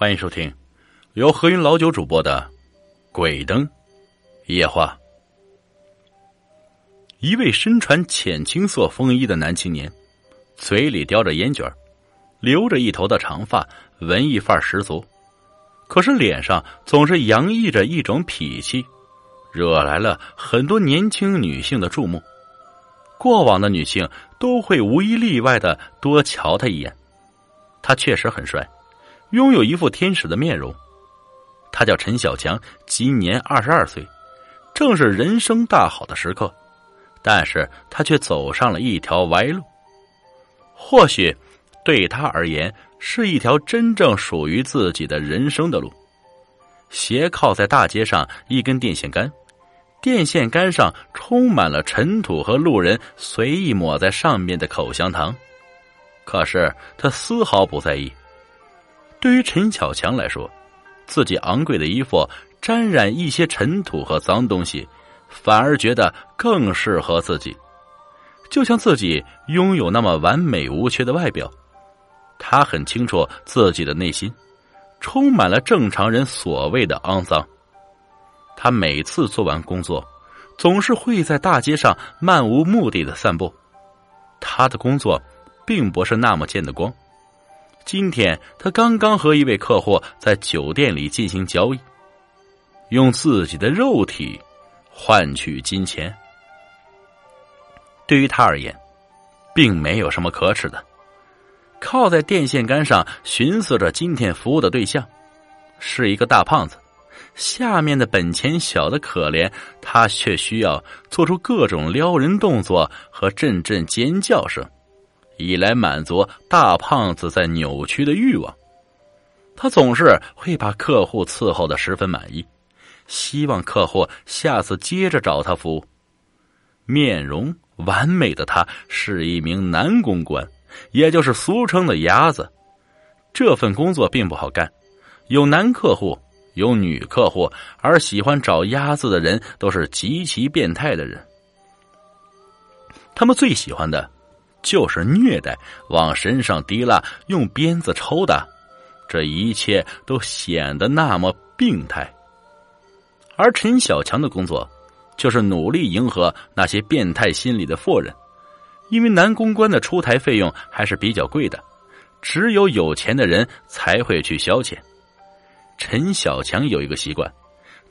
欢迎收听由何云老九主播的《鬼灯夜话》。一位身穿浅青色风衣的男青年，嘴里叼着烟卷，留着一头的长发，文艺范儿十足。可是脸上总是洋溢着一种痞气，惹来了很多年轻女性的注目。过往的女性都会无一例外的多瞧他一眼。他确实很帅。拥有一副天使的面容，他叫陈小强，今年二十二岁，正是人生大好的时刻，但是他却走上了一条歪路。或许对他而言，是一条真正属于自己的人生的路。斜靠在大街上一根电线杆，电线杆上充满了尘土和路人随意抹在上面的口香糖，可是他丝毫不在意。对于陈小强来说，自己昂贵的衣服沾染一些尘土和脏东西，反而觉得更适合自己。就像自己拥有那么完美无缺的外表，他很清楚自己的内心充满了正常人所谓的肮脏。他每次做完工作，总是会在大街上漫无目的的散步。他的工作并不是那么见得光。今天他刚刚和一位客户在酒店里进行交易，用自己的肉体换取金钱。对于他而言，并没有什么可耻的。靠在电线杆上寻思着今天服务的对象是一个大胖子，下面的本钱小的可怜，他却需要做出各种撩人动作和阵阵尖叫声。以来满足大胖子在扭曲的欲望，他总是会把客户伺候的十分满意，希望客户下次接着找他服务。面容完美的他是一名男公关，也就是俗称的鸭子。这份工作并不好干，有男客户，有女客户，而喜欢找鸭子的人都是极其变态的人。他们最喜欢的。就是虐待，往身上滴蜡，用鞭子抽打，这一切都显得那么病态。而陈小强的工作，就是努力迎合那些变态心理的妇人，因为男公关的出台费用还是比较贵的，只有有钱的人才会去消遣。陈小强有一个习惯，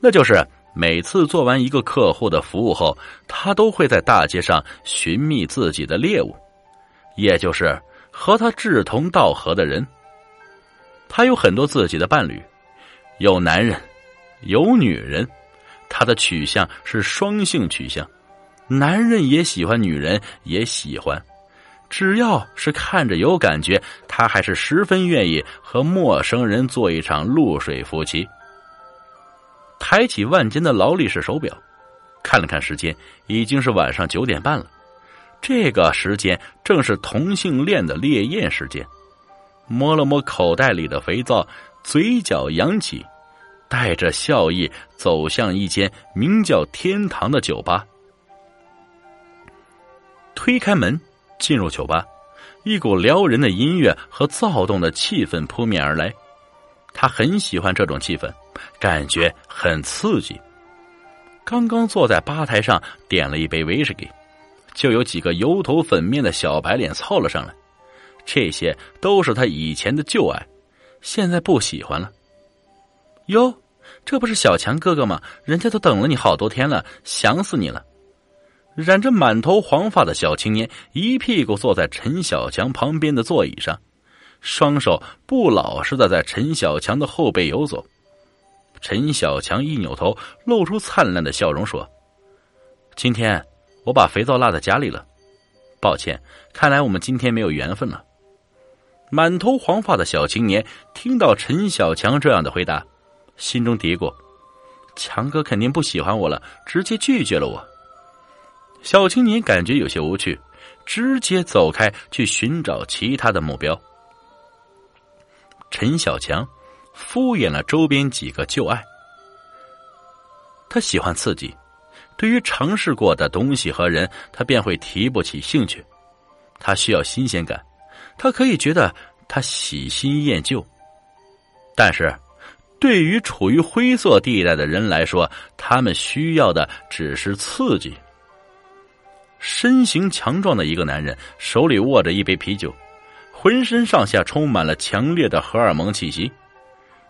那就是每次做完一个客户的服务后，他都会在大街上寻觅自己的猎物。也就是和他志同道合的人，他有很多自己的伴侣，有男人，有女人，他的取向是双性取向，男人也喜欢女人，也喜欢，只要是看着有感觉，他还是十分愿意和陌生人做一场露水夫妻。抬起万金的劳力士手表，看了看时间，已经是晚上九点半了。这个时间正是同性恋的烈焰时间。摸了摸口袋里的肥皂，嘴角扬起，带着笑意走向一间名叫“天堂”的酒吧。推开门，进入酒吧，一股撩人的音乐和躁动的气氛扑面而来。他很喜欢这种气氛，感觉很刺激。刚刚坐在吧台上，点了一杯威士忌。就有几个油头粉面的小白脸凑了上来，这些都是他以前的旧爱，现在不喜欢了。哟，这不是小强哥哥吗？人家都等了你好多天了，想死你了！染着满头黄发的小青年一屁股坐在陈小强旁边的座椅上，双手不老实的在陈小强的后背游走。陈小强一扭头，露出灿烂的笑容，说：“今天。”我把肥皂落在家里了，抱歉，看来我们今天没有缘分了。满头黄发的小青年听到陈小强这样的回答，心中嘀咕：“强哥肯定不喜欢我了，直接拒绝了我。”小青年感觉有些无趣，直接走开去寻找其他的目标。陈小强敷衍了周边几个旧爱，他喜欢刺激。对于尝试过的东西和人，他便会提不起兴趣。他需要新鲜感，他可以觉得他喜新厌旧。但是，对于处于灰色地带的人来说，他们需要的只是刺激。身形强壮的一个男人，手里握着一杯啤酒，浑身上下充满了强烈的荷尔蒙气息。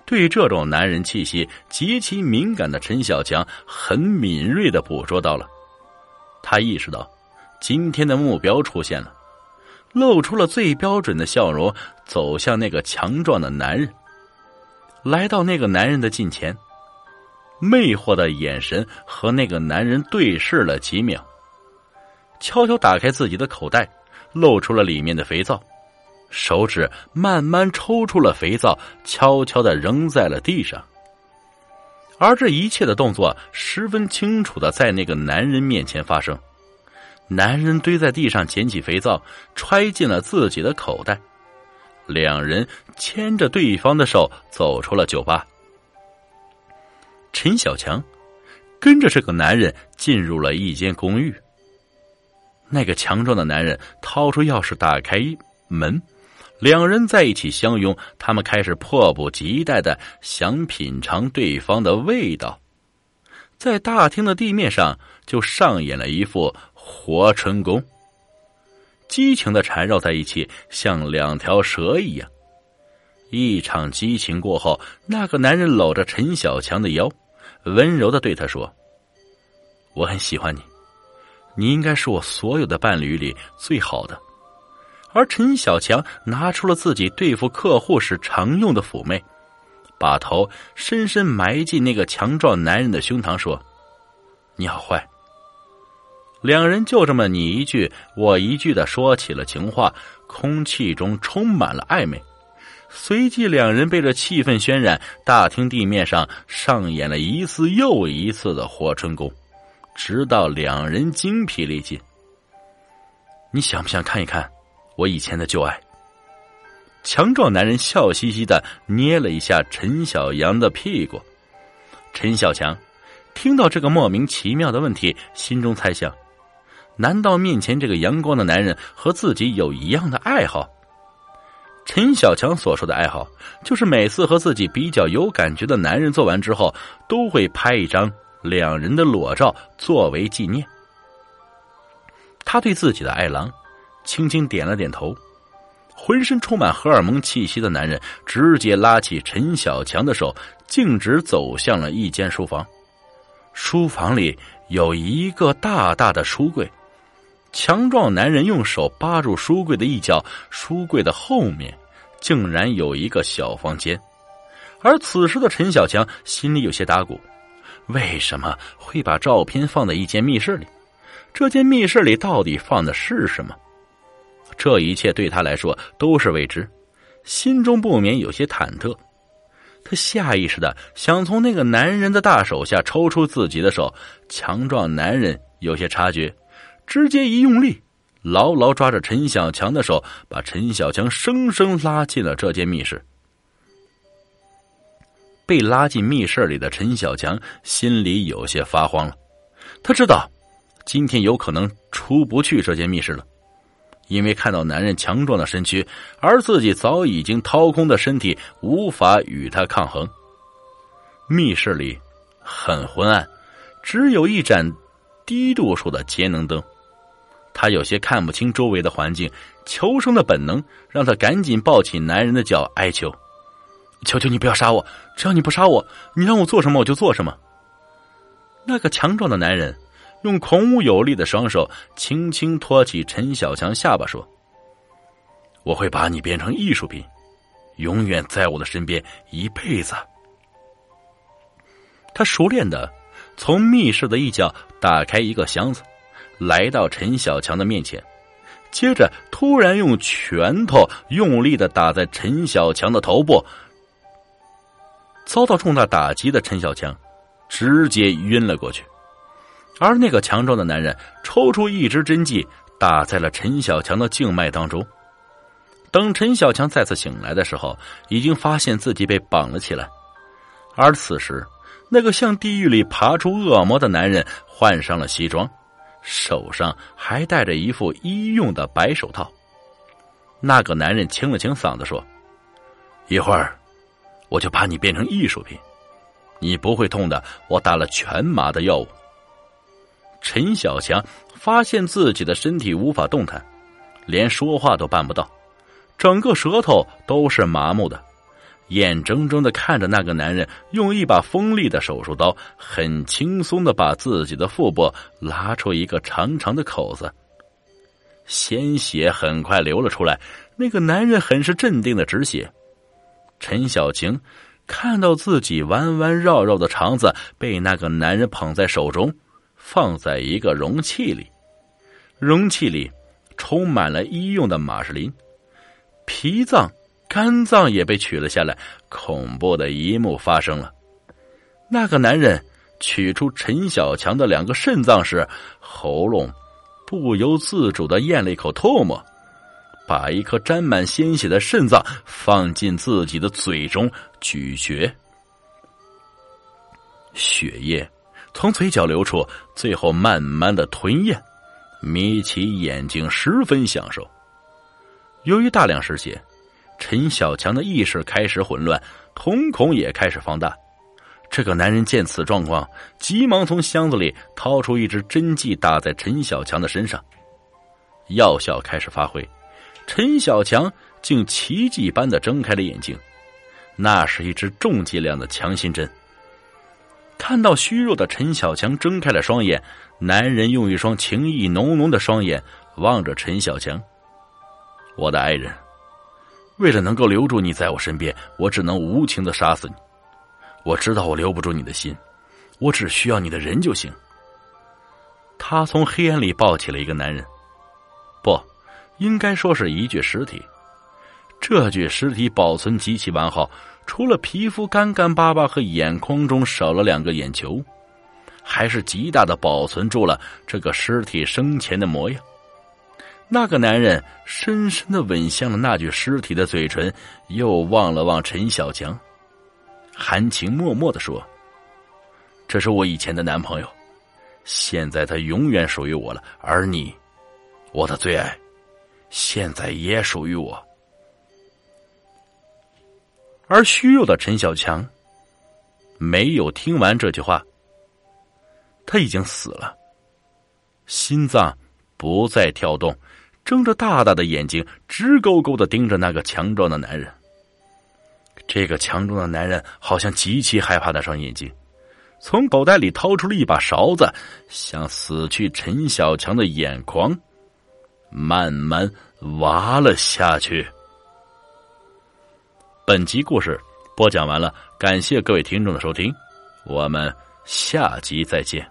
对这种男人气息极其敏感的陈小强，很敏锐的捕捉到了。他意识到，今天的目标出现了，露出了最标准的笑容，走向那个强壮的男人。来到那个男人的近前，魅惑的眼神和那个男人对视了几秒。悄悄打开自己的口袋，露出了里面的肥皂，手指慢慢抽出了肥皂，悄悄的扔在了地上。而这一切的动作十分清楚的在那个男人面前发生。男人堆在地上捡起肥皂，揣进了自己的口袋。两人牵着对方的手走出了酒吧。陈小强跟着这个男人进入了一间公寓。那个强壮的男人掏出钥匙打开门，两人在一起相拥。他们开始迫不及待的想品尝对方的味道，在大厅的地面上就上演了一副活春宫，激情的缠绕在一起，像两条蛇一样。一场激情过后，那个男人搂着陈小强的腰，温柔的对他说：“我很喜欢你。”你应该是我所有的伴侣里最好的，而陈小强拿出了自己对付客户时常用的妩媚，把头深深埋进那个强壮男人的胸膛，说：“你好坏。”两人就这么你一句我一句的说起了情话，空气中充满了暧昧。随即，两人被这气氛渲染，大厅地面上上演了一次又一次的活春宫。直到两人精疲力尽，你想不想看一看我以前的旧爱？强壮男人笑嘻嘻的捏了一下陈小阳的屁股。陈小强听到这个莫名其妙的问题，心中猜想：难道面前这个阳光的男人和自己有一样的爱好？陈小强所说的爱好，就是每次和自己比较有感觉的男人做完之后，都会拍一张。两人的裸照作为纪念，他对自己的爱郎轻轻点了点头。浑身充满荷尔蒙气息的男人直接拉起陈小强的手，径直走向了一间书房。书房里有一个大大的书柜，强壮男人用手扒住书柜的一角，书柜的后面竟然有一个小房间。而此时的陈小强心里有些打鼓。为什么会把照片放在一间密室里？这间密室里到底放的是什么？这一切对他来说都是未知，心中不免有些忐忑。他下意识的想从那个男人的大手下抽出自己的手，强壮男人有些察觉，直接一用力，牢牢抓着陈小强的手，把陈小强生生拉进了这间密室。被拉进密室里的陈小强心里有些发慌了，他知道今天有可能出不去这间密室了，因为看到男人强壮的身躯，而自己早已经掏空的身体无法与他抗衡。密室里很昏暗，只有一盏低度数的节能灯，他有些看不清周围的环境，求生的本能让他赶紧抱起男人的脚哀求。求求你不要杀我！只要你不杀我，你让我做什么我就做什么。那个强壮的男人用孔武有力的双手轻轻托起陈小强下巴，说：“我会把你变成艺术品，永远在我的身边一辈子。”他熟练的从密室的一角打开一个箱子，来到陈小强的面前，接着突然用拳头用力的打在陈小强的头部。遭到重大打击的陈小强，直接晕了过去，而那个强壮的男人抽出一支针剂，打在了陈小强的静脉当中。等陈小强再次醒来的时候，已经发现自己被绑了起来，而此时，那个向地狱里爬出恶魔的男人换上了西装，手上还戴着一副医用的白手套。那个男人清了清嗓子说：“一会儿。”我就把你变成艺术品。你不会痛的，我打了全麻的药物。陈小强发现自己的身体无法动弹，连说话都办不到，整个舌头都是麻木的，眼睁睁的看着那个男人用一把锋利的手术刀，很轻松的把自己的腹部拉出一个长长的口子，鲜血很快流了出来。那个男人很是镇定的止血。陈小晴看到自己弯弯绕绕的肠子被那个男人捧在手中。放在一个容器里，容器里充满了医用的马士林，脾脏、肝脏也被取了下来。恐怖的一幕发生了：那个男人取出陈小强的两个肾脏时，喉咙不由自主的咽了一口唾沫，把一颗沾满鲜血的肾脏放进自己的嘴中咀嚼，血液。从嘴角流出，最后慢慢的吞咽，眯起眼睛，十分享受。由于大量失血，陈小强的意识开始混乱，瞳孔也开始放大。这个男人见此状况，急忙从箱子里掏出一支针剂，打在陈小强的身上。药效开始发挥，陈小强竟奇迹般的睁开了眼睛。那是一支重剂量的强心针。看到虚弱的陈小强睁开了双眼，男人用一双情意浓浓的双眼望着陈小强：“我的爱人，为了能够留住你在我身边，我只能无情的杀死你。我知道我留不住你的心，我只需要你的人就行。”他从黑暗里抱起了一个男人，不，应该说是一具尸体。这具尸体保存极其完好。除了皮肤干干巴巴和眼眶中少了两个眼球，还是极大的保存住了这个尸体生前的模样。那个男人深深的吻向了那具尸体的嘴唇，又望了望陈小强，含情脉脉的说：“这是我以前的男朋友，现在他永远属于我了。而你，我的最爱，现在也属于我。”而虚弱的陈小强没有听完这句话，他已经死了，心脏不再跳动，睁着大大的眼睛，直勾勾的盯着那个强壮的男人。这个强壮的男人好像极其害怕那双眼睛，从口袋里掏出了一把勺子，向死去陈小强的眼眶慢慢挖了下去。本集故事播讲完了，感谢各位听众的收听，我们下集再见。